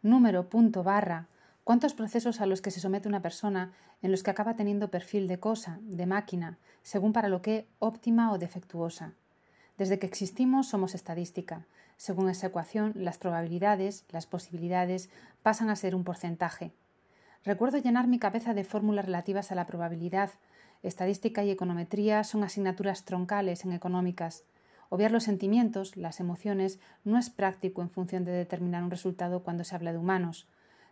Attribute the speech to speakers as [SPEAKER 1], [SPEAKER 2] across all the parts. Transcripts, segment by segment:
[SPEAKER 1] número, punto, barra, cuántos procesos a los que se somete una persona en los que acaba teniendo perfil de cosa, de máquina, según para lo que óptima o defectuosa. Desde que existimos somos estadística. Según esa ecuación, las probabilidades, las posibilidades, pasan a ser un porcentaje. Recuerdo llenar mi cabeza de fórmulas relativas a la probabilidad. Estadística y econometría son asignaturas troncales en económicas. Obviar los sentimientos, las emociones, no es práctico en función de determinar un resultado cuando se habla de humanos.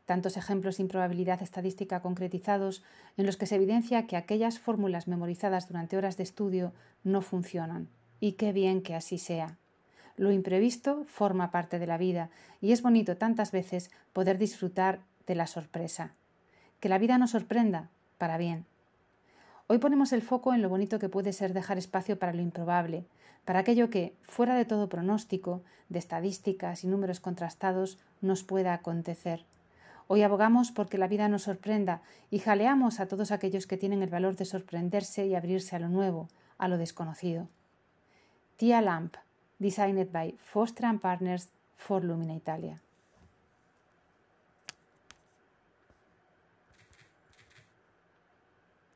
[SPEAKER 1] Tantos ejemplos sin probabilidad estadística concretizados en los que se evidencia que aquellas fórmulas memorizadas durante horas de estudio no funcionan. Y qué bien que así sea. Lo imprevisto forma parte de la vida y es bonito tantas veces poder disfrutar de la sorpresa. Que la vida nos sorprenda, para bien. Hoy ponemos el foco en lo bonito que puede ser dejar espacio para lo improbable, para aquello que, fuera de todo pronóstico, de estadísticas y números contrastados, nos pueda acontecer. Hoy abogamos porque la vida nos sorprenda y jaleamos a todos aquellos que tienen el valor de sorprenderse y abrirse a lo nuevo, a lo desconocido. Tia Lamp, designed by Foster Partners for Lumina Italia.